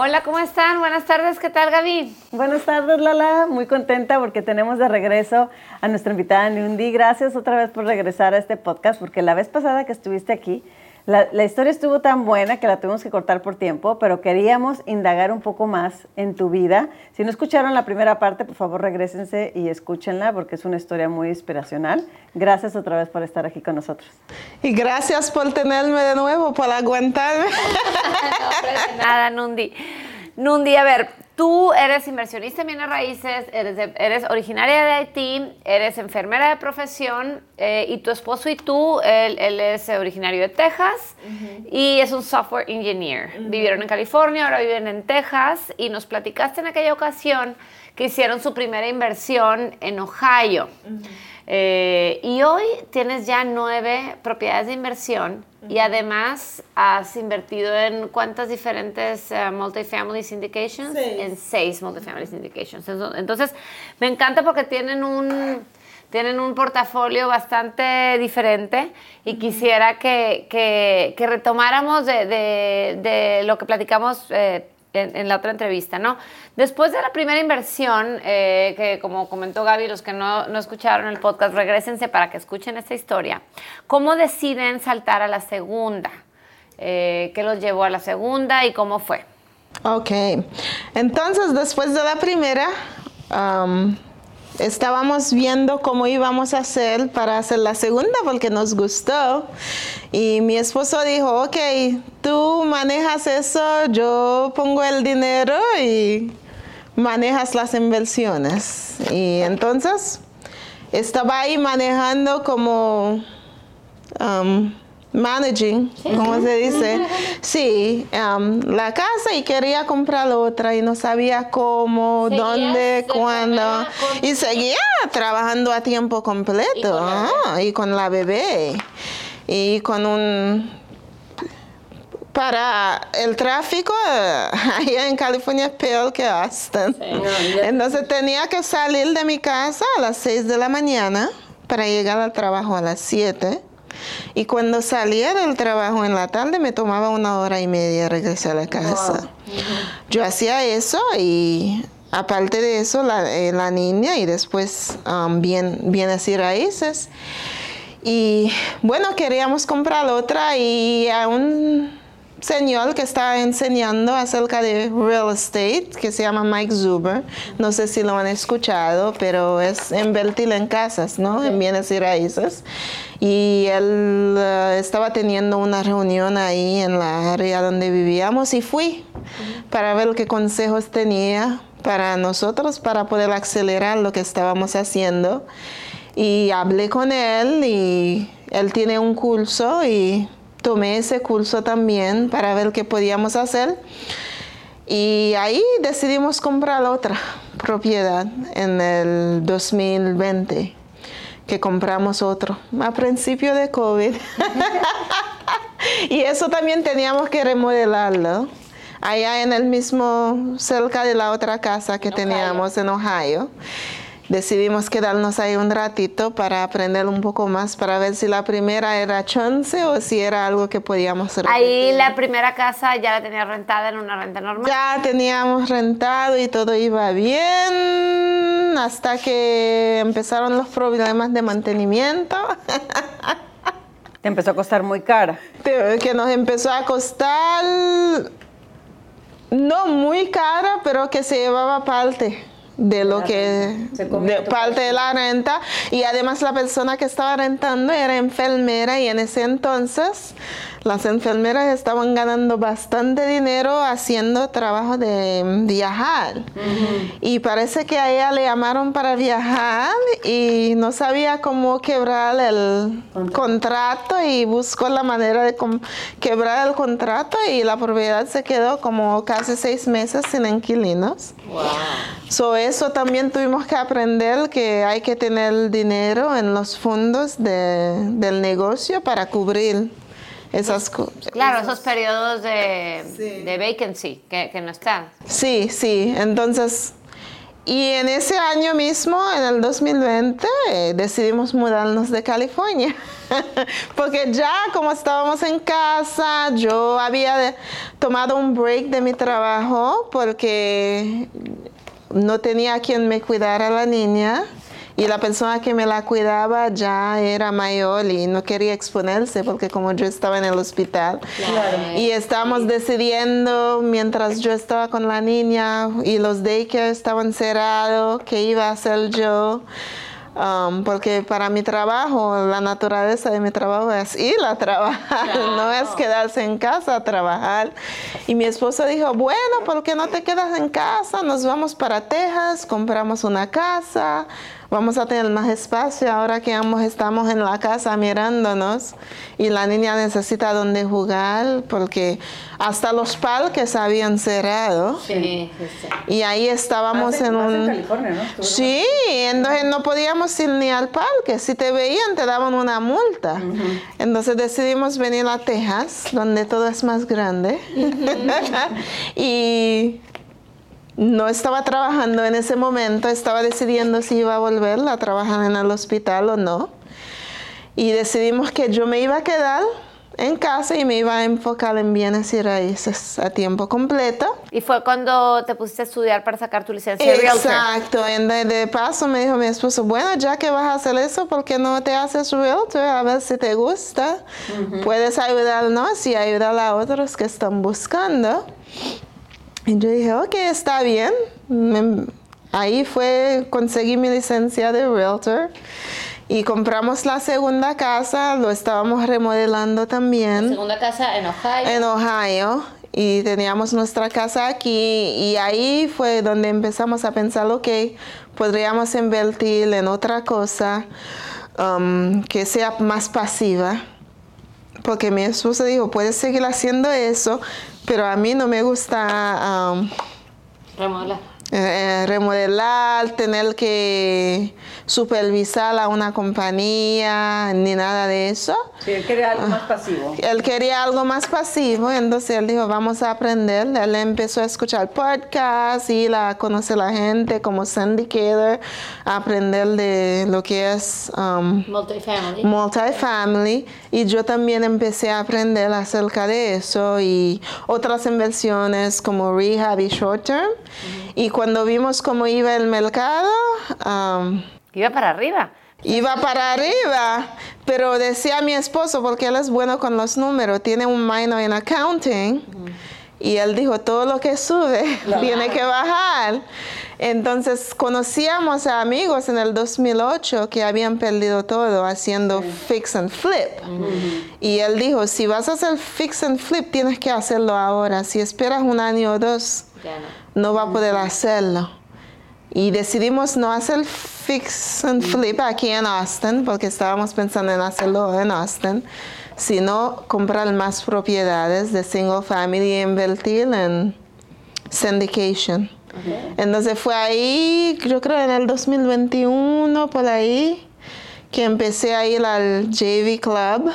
Hola, ¿cómo están? Buenas tardes, ¿qué tal Gaby? Buenas tardes, Lala. Muy contenta porque tenemos de regreso a nuestra invitada Nundi. Gracias otra vez por regresar a este podcast, porque la vez pasada que estuviste aquí, la, la, historia estuvo tan buena que la tuvimos que cortar por tiempo, pero queríamos indagar un poco más en tu vida. Si no escucharon la primera parte, por favor regresense y escúchenla porque es una historia muy inspiracional. Gracias otra vez por estar aquí con nosotros. Y gracias por tenerme de nuevo, por aguantarme. no, nada, Nundi. Nundi, a ver, tú eres inversionista en bienes raíces, eres, de, eres originaria de Haití, eres enfermera de profesión eh, y tu esposo y tú, él, él es originario de Texas uh -huh. y es un software engineer. Uh -huh. Vivieron en California, ahora viven en Texas y nos platicaste en aquella ocasión que hicieron su primera inversión en Ohio. Uh -huh. Eh, y hoy tienes ya nueve propiedades de inversión y además has invertido en cuántas diferentes uh, multifamily syndications? Seis. En seis multifamily syndications. Entonces, me encanta porque tienen un, tienen un portafolio bastante diferente y quisiera que, que, que retomáramos de, de, de, lo que platicamos. Eh, en, la otra entrevista, ¿no? Después de la primera inversión, eh, que como comentó Gaby, los que no, no, escucharon el podcast, regresense para que escuchen esta historia. ¿Cómo deciden saltar a la segunda? Eh, ¿Qué los llevó a la segunda y cómo fue? Ok, entonces después de la primera, um, estábamos viendo cómo íbamos a hacer para hacer la segunda porque nos gustó. Y mi esposo dijo, ok, tú manejas eso, yo pongo el dinero y manejas las inversiones. Y entonces estaba ahí manejando como... Um, managing, como se dice, sí, um, la casa y quería comprar otra y no sabía cómo, dónde, de cuándo. Y seguía trabajando a tiempo completo Y con la ah, y con la bebé. Y con un... Para el tráfico, allá en California es peor que Austin. Entonces tenía que salir de mi casa a las 6 de la mañana para llegar al trabajo a las 7. Y cuando salía del trabajo en la tarde me tomaba una hora y media regresar a la casa. Yo hacía eso y aparte de eso la, eh, la niña y después um, bien, bienes y raíces. Y bueno, queríamos comprar otra y a un señor que está enseñando acerca de real estate, que se llama Mike Zuber. No sé si lo han escuchado, pero es invertir en casas, ¿no? En bienes y raíces. Y él uh, estaba teniendo una reunión ahí en la área donde vivíamos y fui para ver qué consejos tenía para nosotros para poder acelerar lo que estábamos haciendo. Y hablé con él y él tiene un curso y tomé ese curso también para ver qué podíamos hacer. Y ahí decidimos comprar otra propiedad en el 2020, que compramos otro, a principio de COVID. y eso también teníamos que remodelarlo. Allá en el mismo, cerca de la otra casa que teníamos en Ohio decidimos quedarnos ahí un ratito para aprender un poco más, para ver si la primera era chance o si era algo que podíamos hacer. Ahí la primera casa ya la tenía rentada en una renta normal. Ya teníamos rentado y todo iba bien hasta que empezaron los problemas de mantenimiento. Te empezó a costar muy cara. Que nos empezó a costar no muy cara, pero que se llevaba parte de lo que de parte de la renta. Y además la persona que estaba rentando era enfermera y en ese entonces las enfermeras estaban ganando bastante dinero haciendo trabajo de viajar y parece que a ella le llamaron para viajar y no sabía cómo quebrar el contrato y buscó la manera de quebrar el contrato y la propiedad se quedó como casi seis meses sin inquilinos. Wow. So, eso también tuvimos que aprender que hay que tener dinero en los fondos del negocio para cubrir esas cosas. Claro, esos periodos de, de vacancy que, que, no están. Sí, sí. Entonces, y en ese año mismo, en el 2020, eh, decidimos mudarnos de California. Porque ya como estábamos en casa, yo había tomado un break de mi trabajo porque no tenía quien me cuidara la niña y la persona que me la cuidaba ya era mayor y no quería exponerse porque como yo estaba en el hospital y estábamos decidiendo mientras yo estaba con la niña y los daycare estaban cerrados qué iba a hacer yo Um, porque para mi trabajo, la naturaleza de mi trabajo es ir a trabajar, no es quedarse en casa a trabajar. Y mi esposo dijo, bueno, ¿por qué no te quedas en casa? Nos vamos para Texas, compramos una casa, vamos a tener más espacio ahora que ambos estamos en la casa mirándonos y la niña necesita donde jugar porque hasta los parques habían cerrado. Sí, Y ahí estábamos en un... California, ¿no? Sí, entonces no podíamos ir ni al parque. Si te veían te daban una multa. Entonces decidimos venir a Texas, donde todo es más grande. y no estaba trabajando en ese momento, estaba decidiendo si iba a volver a trabajar en el hospital o no. Y decidimos que yo me iba a quedar en casa y me iba a enfocar en bienes y raíces a tiempo completo. Y fue cuando te pusiste a estudiar para sacar tu licencia de realtor. Exacto, de, de, paso me dijo mi esposo, bueno, ya que vas a hacer eso, ¿por qué no te haces realtor? A ver si te gusta. Puedes ayudarnos y ayudar a otros que están buscando. Y yo dije, ok, está bien. ahí fue, conseguí mi licencia de realtor. Y compramos la segunda casa, lo estábamos remodelando también. La segunda casa en Ohio. En Ohio. Y teníamos nuestra casa aquí y ahí fue donde empezamos a pensar, ok, podríamos invertir en otra cosa um, que sea más pasiva. Porque mi esposo dijo, puedes seguir haciendo eso, pero a mí no me gusta um, remodelar. Eh, remodelar, tener que supervisar a una compañía, ni nada de eso. Sí, él quería algo más pasivo. Él quería algo más pasivo, entonces él dijo, vamos a aprender. Él empezó a escuchar podcasts, y a conocer a la gente como Sandy aprender de lo que es um, multifamily. multifamily. Y yo también empecé a aprender acerca de eso y otras inversiones como rehab y short term. Y cuando vimos cómo iba el mercado... Um, iba para arriba. Iba para arriba, pero decía mi esposo, porque él es bueno con los números, tiene un minor en accounting, y él dijo, todo lo que sube tiene que bajar. Entonces conocíamos a amigos en el 2008 que habían perdido todo haciendo fix and flip. Y él dijo, si vas a hacer fix and flip, tienes que hacerlo ahora. Si esperas un año o dos, no va a poder hacerlo. Y decidimos no hacer fix and flip aquí en Austin, porque estábamos pensando en hacerlo en Austin, sino comprar más propiedades de single family e invertir en syndication. Entonces fue ahí, yo creo en el 2021, por ahí, que empecé a ir al JV Club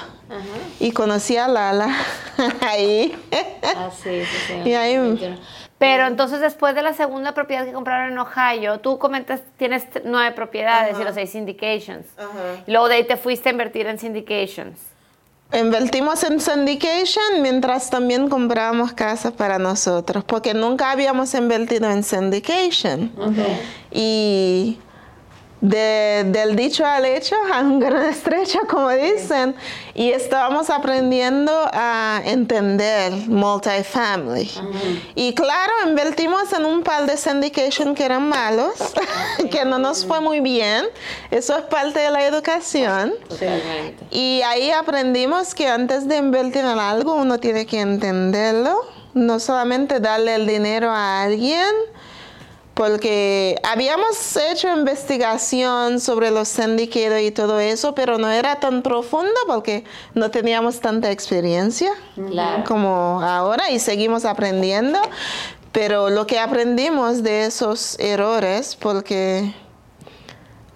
y conocí a Lala ahí. Ah, sí, sí, sí. Y ahí- Pero entonces después de la segunda propiedad que compraron en Ohio, tú comentas, tienes nueve propiedades y los seis syndications. Y luego de ahí te fuiste a invertir en syndications. Invertimos en syndication mientras también comprábamos casas para nosotros, porque nunca habíamos invertido en syndication. Y de- del dicho al hecho, a un gran estrecho, como dicen, y estábamos aprendiendo a entender multifamily. Y claro, invertimos en un par de syndication que eran malos, que no nos fue muy bien. Eso es parte de la educación. Totalmente. Y ahí aprendimos que antes de invertir en algo uno tiene que entenderlo, no solamente darle el dinero a alguien, porque habíamos hecho investigación sobre los sindicatos y todo eso, pero no era tan profundo porque no teníamos tanta experiencia Claro. como ahora y seguimos aprendiendo. Pero lo que aprendimos de esos errores, porque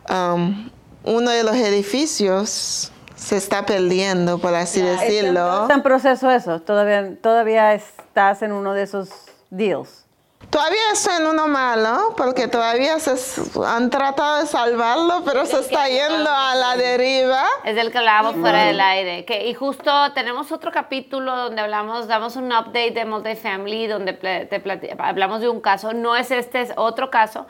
um, uno de los edificios se está perdiendo, por así decirlo. Está en proceso eso. Todavía, todavía estás en uno de esos deals. Todavía estoy en uno malo, porque todavía se han tratado de salvarlo, pero se está yendo a la deriva. Es del que hablábamos fuera del aire. Que, y justo tenemos otro capítulo donde hablamos, damos un update de multifamily, donde te hablamos de un caso. No es este, es otro caso,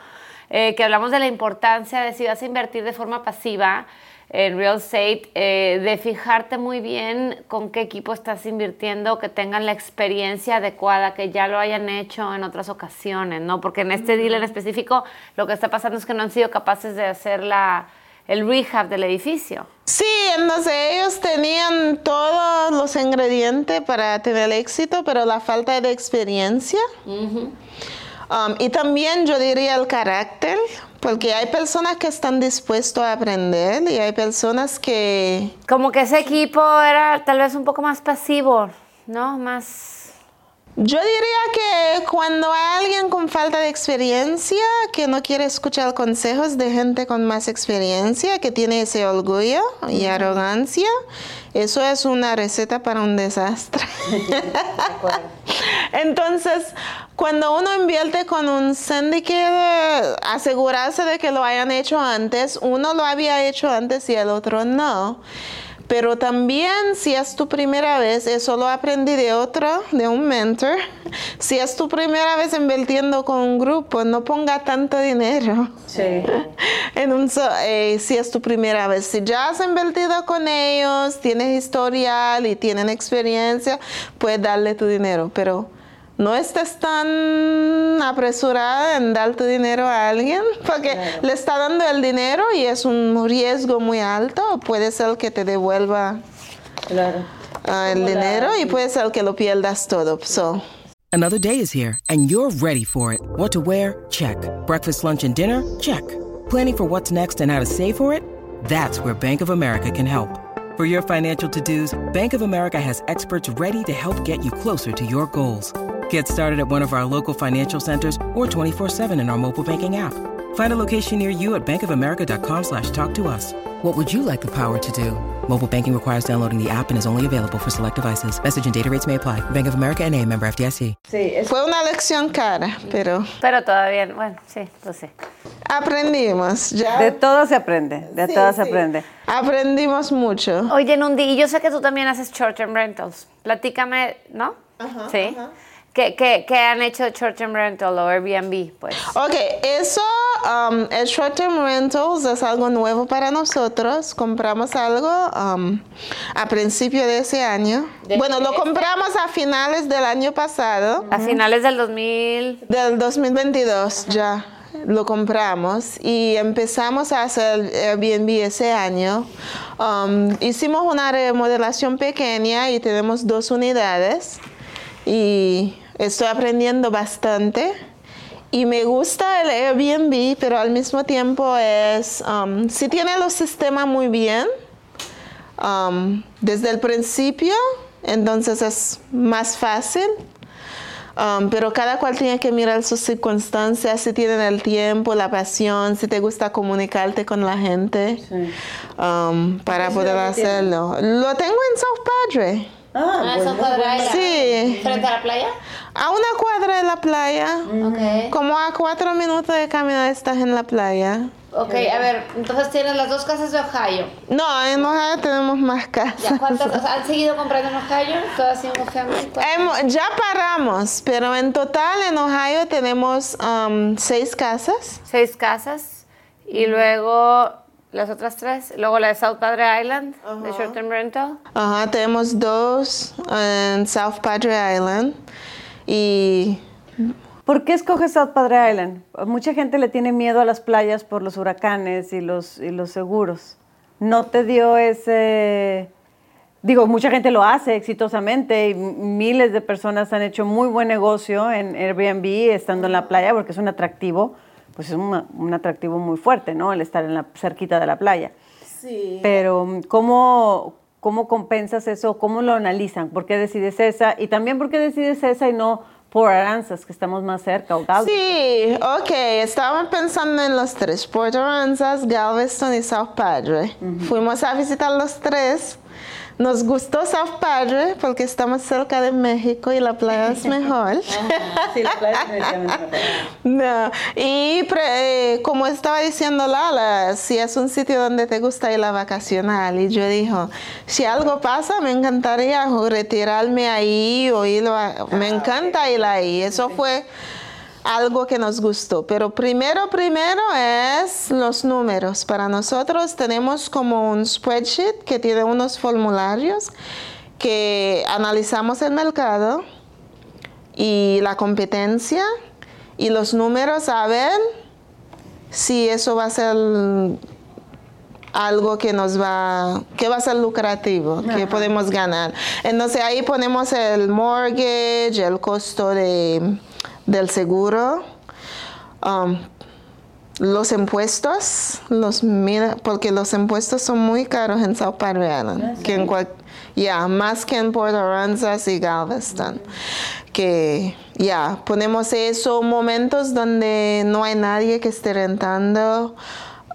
eh, que hablamos de la importancia de si vas a invertir de forma pasiva en real estate, eh, de fijarte muy bien con qué equipo estás invirtiendo, que tengan la experiencia adecuada, que ya lo hayan hecho en otras ocasiones, ¿no? Porque en este deal en específico lo que está pasando es que no han sido capaces de hacer la, el rehab del edificio. Sí, entonces ellos tenían todos los ingredientes para tener éxito, pero la falta de experiencia. Um, y también yo diría el carácter, porque hay personas que están dispuestos a aprender y hay personas que... Como que ese equipo era tal vez un poco más pasivo, ¿no? Más... Yo diría que cuando hay alguien con falta de experiencia, que no quiere escuchar consejos de gente con más experiencia, que tiene ese orgullo y arrogancia, eso es una receta para un desastre. Entonces, cuando uno invierte con un syndicate, asegurarse de que lo hayan hecho antes, uno lo había hecho antes y el otro no. Pero también si es tu primera vez, eso lo aprendí de otro, de un mentor, si es tu primera vez invirtiendo con un grupo, no ponga tanto dinero. Sí. En un eh, si es tu primera vez, si ya has invertido con ellos, tienes historial y tienen experiencia, puedes darle tu dinero, pero no estés tan apresurada en dar tu dinero a alguien, porque le está dando el dinero y es un riesgo muy alto, puede ser que te devuelva Claro. ah, el dinero y puede ser que lo pierdas todo. So, Another day is here, and you're ready for it. What to wear? Check. Breakfast, lunch, and dinner? Check. Planning for what's next and how to save for it? That's where Bank of America can help. For your financial to dos, Bank of America has experts ready to help get you closer to your goals. Get started at one of our local financial centers or 24-7 in our mobile banking app. Find a location near you at bankofamerica.com slash talk to us. What would you like the power to do? Mobile banking requires downloading the app and is only available for select devices. Message and data rates may apply. Bank of America and a member FDIC. Sí, es- fue una lección cara, pero Pero todavía, bueno, sí, pues sí. aprendimos. Ya de todo se aprende, de Sí, todo se aprende. aprendimos mucho. Oye, Nundi, y yo sé que tú también haces short-term rentals. Platícame, ¿no? sí. ¿Qué, qué, qué han hecho short-term rental o Airbnb? Pues. Ok, eso, um, el short term rentals es algo nuevo para nosotros. Compramos algo um, a principio de ese año. bueno, lo compramos a finales del año pasado, A finales del 2000. del 2022 ya. Lo compramos y empezamos a hacer Airbnb ese año. Um, hicimos una remodelación pequeña y tenemos dos unidades y estoy aprendiendo bastante. Y me gusta el Airbnb, pero al mismo tiempo es, um, si tiene los sistemas muy bien, um, desde el principio, entonces es más fácil. Um, pero cada cual tiene que mirar sus circunstancias, si tienen el tiempo, la pasión, si te gusta comunicarte con la gente um, para poder hacerlo. Lo tengo en South Padre. Ah, bueno, South Padre Island. Sí, ¿Frente a la playa? a una cuadra de la playa, Ok. como a cuatro minutos de caminar estás en la playa. Ok, a ver, entonces tienes las dos casas de Ohio. No, en Ohio tenemos más casas. ¿Ya cuántas? o sea, ¿Han seguido comprando en Ohio? ¿Todas? ¿Cuántas? Hemos- ya paramos, pero en total en Ohio tenemos um, seis casas. Seis casas. Y luego las otras tres. Luego la de South Padre Island, de Short Term Rental. Ajá, tenemos dos en South Padre Island. Y ¿Por qué escoges South Padre Island? Mucha gente le tiene miedo a las playas por los huracanes y los, y los seguros. ¿No te dio ese...? Digo, mucha gente lo hace exitosamente y miles de personas han hecho muy buen negocio en Airbnb estando en la playa porque es un atractivo, pues es un, un atractivo muy fuerte, ¿no? El estar en la, cerquita de la playa. sí. Pero ¿cómo, ¿cómo compensas eso? ¿Cómo lo analizan? ¿Por qué decides esa? Y también ¿por qué decides esa y no por Aranzas, que estamos más cerca? O Galveston? Sí, ok, estaba pensando en los tres, Port Aransas, Galveston y South Padre. Fuimos a visitar los tres. Nos gustó South Padre porque estamos cerca de México y la playa es mejor. Sí, la playa es definitivamente mejor. No, y pre- eh, como estaba diciendo Lala, si es un sitio donde te gusta ir a vacacionar, y yo dijo, si algo pasa, me encantaría retirarme ahí o ir a- me encanta ir ahí. Eso fue algo que nos gustó. Pero primero, primero es los números. Para nosotros tenemos como un spreadsheet que tiene unos formularios que analizamos el mercado y la competencia y los números a ver si eso va a ser algo que nos va, que va a ser lucrativo, que podemos ganar. Entonces ahí ponemos el mortgage, el costo de, del seguro, um, los impuestos, los mira, porque los impuestos son muy caros en South Padre Island, que en cual- ya, más que en Port Aransas y Galveston. Que ya, ponemos eso, momentos donde no hay nadie que esté rentando.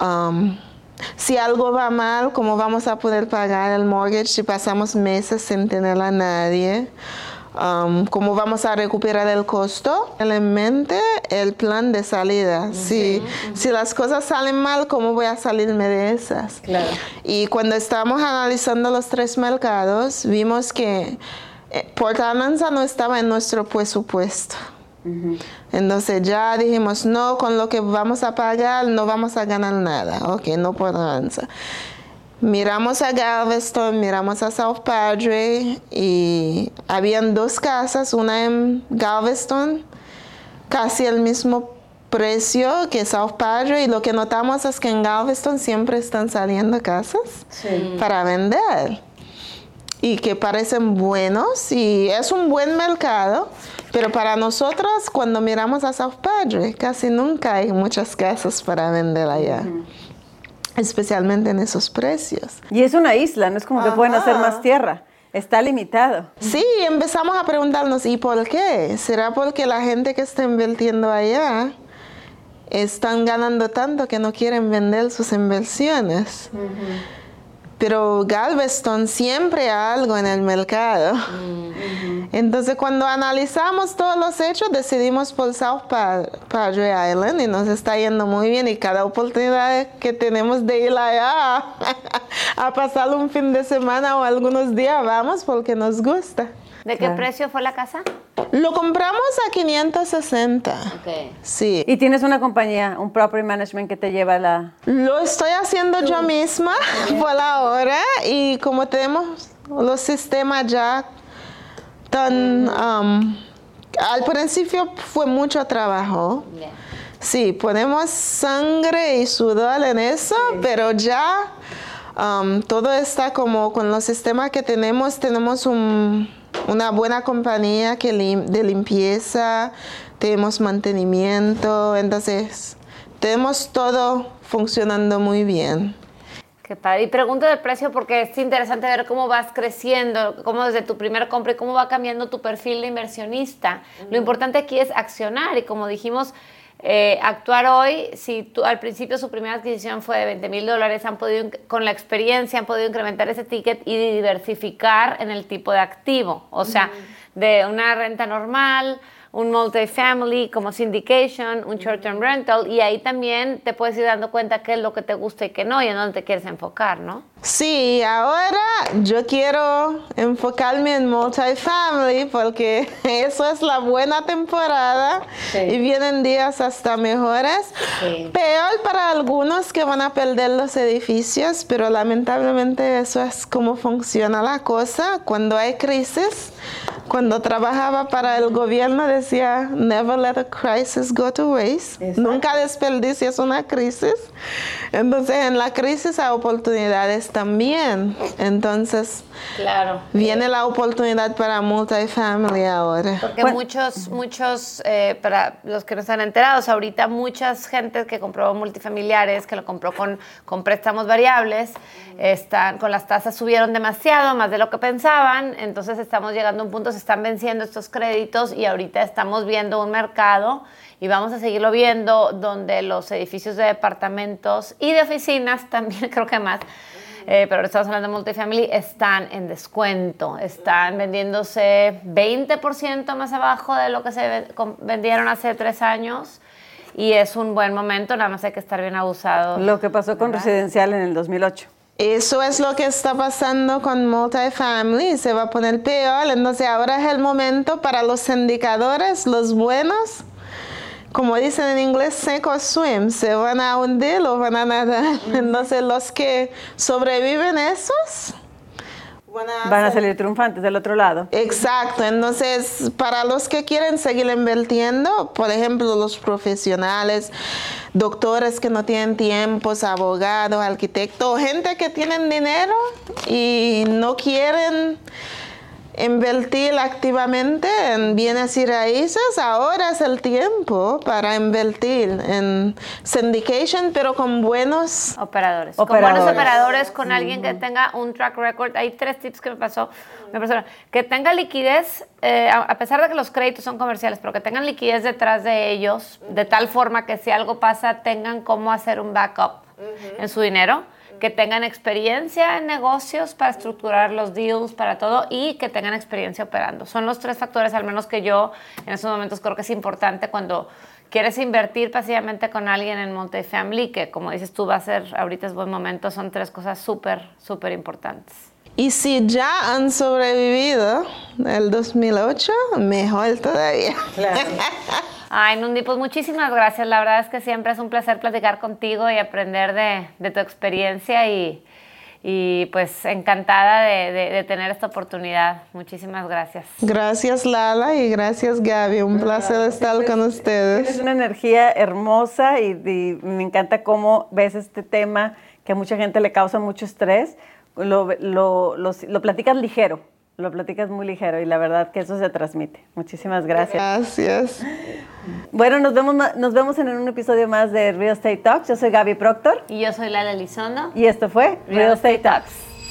um, si algo va mal, ¿cómo vamos a poder pagar el mortgage si pasamos meses sin tener a nadie? Um, ¿Cómo vamos a recuperar el costo? En mente el plan de salida. Si, si las cosas salen mal, ¿cómo voy a salirme de esas? Claro. Y cuando estábamos analizando los tres mercados, vimos que eh, Port Arlanza no estaba en nuestro presupuesto. Entonces ya dijimos, no, con lo que vamos a pagar no vamos a ganar nada. Ok, no Port Arlanza. Miramos a Galveston, miramos a South Padre y habían dos casas, una en Galveston, casi el mismo precio que South Padre y lo que notamos es que en Galveston siempre están saliendo casas para vender y que parecen buenos y es un buen mercado, pero para nosotros cuando miramos a South Padre casi nunca hay muchas casas para vender allá, especialmente en esos precios. Y es una isla, no es como que pueden hacer más tierra. Está limitado. Sí, empezamos a preguntarnos, ¿y por qué? ¿Será porque la gente que está invirtiendo allá están ganando tanto que no quieren vender sus inversiones? Pero Galveston siempre hay algo en el mercado. Entonces, cuando analizamos todos los hechos, decidimos por South Pa- Padre Island y nos está yendo muy bien. Y cada oportunidad que tenemos de ir allá a pasar un fin de semana o algunos días, vamos porque nos gusta. ¿De qué precio fue la casa? Lo compramos a 560. Ok. Sí. Y tienes una compañía, un property management que te lleva la... Lo estoy haciendo yo misma por ahora y como tenemos los sistemas ya tan... um, al principio fue mucho trabajo. Sí, ponemos sangre y sudor en eso, pero ya um, todo está como con los sistemas que tenemos. Tenemos un- una buena compañía que lim- de limpieza, tenemos mantenimiento, entonces tenemos todo funcionando muy bien. Qué padre. Y pregunto del precio porque es interesante ver cómo vas creciendo, cómo desde tu primer compra y cómo va cambiando tu perfil de inversionista. Lo importante aquí es accionar y como dijimos, eh, actuar hoy, si tú, al principio su primera adquisición fue de 20 mil dólares, han podido, con la experiencia, han podido incrementar ese ticket y diversificar en el tipo de activo. O sea, de una renta normal un multifamily como syndication, un short-term rental, y ahí también te puedes ir dando cuenta qué es lo que te gusta y qué no, y en dónde te quieres enfocar, ¿no? Sí, ahora yo quiero enfocarme en multifamily porque eso es la buena temporada y vienen días hasta mejores. Peor para algunos que van a perder los edificios, pero lamentablemente eso es como funciona la cosa. Cuando hay crisis, cuando trabajaba para el gobierno decía, never let a crisis go to waste. Nunca desperdicies una crisis. Entonces en la crisis hay oportunidades también. Entonces, claro. viene la oportunidad para multifamily ahora. Porque muchos, muchos, eh, para los que no están enterados, ahorita muchas gente que compró multifamiliares, que lo compró con, con préstamos variables, están, con las tasas subieron demasiado, más de lo que pensaban, entonces estamos llegando a un punto, están venciendo estos créditos y ahorita estamos viendo un mercado y vamos a seguirlo viendo donde los edificios de departamentos y de oficinas también creo que más, eh, pero estamos hablando de multifamily, están en descuento, están vendiéndose 20% más abajo de lo que se vendieron hace tres años y es un buen momento, nada más hay que estar bien abusado. Lo que pasó con residencial en el 2008. Eso es lo que está pasando con multifamily, se va a poner peor, entonces ahora es el momento para los indicadores, los buenos, como dicen en inglés, seco swim, se van a hundir o van a nadar. Entonces los que sobreviven esos van a, salir triunfantes del otro lado. Exacto, entonces para los que quieren seguir invirtiendo, por ejemplo los profesionales, doctores que no tienen tiempos, abogados, arquitectos, gente que tienen dinero y no quieren invertir activamente en bienes y raíces, ahora es el tiempo para invertir en syndication, pero con buenos operadores. Con buenos operadores, con alguien que tenga un track record. Hay tres tips que me pasó una persona. Que tenga liquidez, eh, a pesar de que los créditos son comerciales, pero que tengan liquidez detrás de ellos, de tal forma que si algo pasa, tengan cómo hacer un backup en su dinero que tengan experiencia en negocios para estructurar los deals, para todo, y que tengan experiencia operando. Son los tres factores, al menos que yo en estos momentos creo que es importante cuando quieres invertir pasivamente con alguien en multifamily, que como dices tú va a ser, ahorita es buen momento, son tres cosas súper, súper importantes. Y si ya han sobrevivido el 2008, mejor todavía. Claro. Ay, Nundi, pues muchísimas gracias. La verdad es que siempre es un placer platicar contigo y aprender de, tu experiencia y, pues encantada de, tener esta oportunidad. Muchísimas gracias. Gracias Lala y gracias Gaby. Un placer estar con ustedes. Es una energía hermosa y, me encanta cómo ves este tema que a mucha gente le causa mucho estrés. Lo, lo, lo platicas ligero lo platicas muy ligero y la verdad que eso se transmite. Muchísimas gracias. Gracias. Bueno, nos vemos, nos vemos en un episodio más de Real Estate Talks. Yo soy Gaby Proctor. Y yo soy Lala Elizondo. Y esto fue Real, Estate Talks.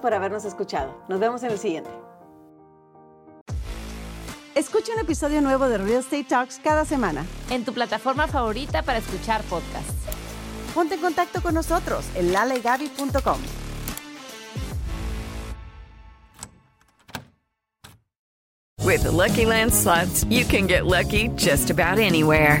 gracias por habernos escuchado. Nos vemos en el siguiente. Escucha un episodio nuevo de Real Estate Talks cada semana. En tu plataforma favorita para escuchar podcasts. Ponte en contacto con nosotros en lalegaby.com. With the Lucky Land slots, you can get lucky just about anywhere.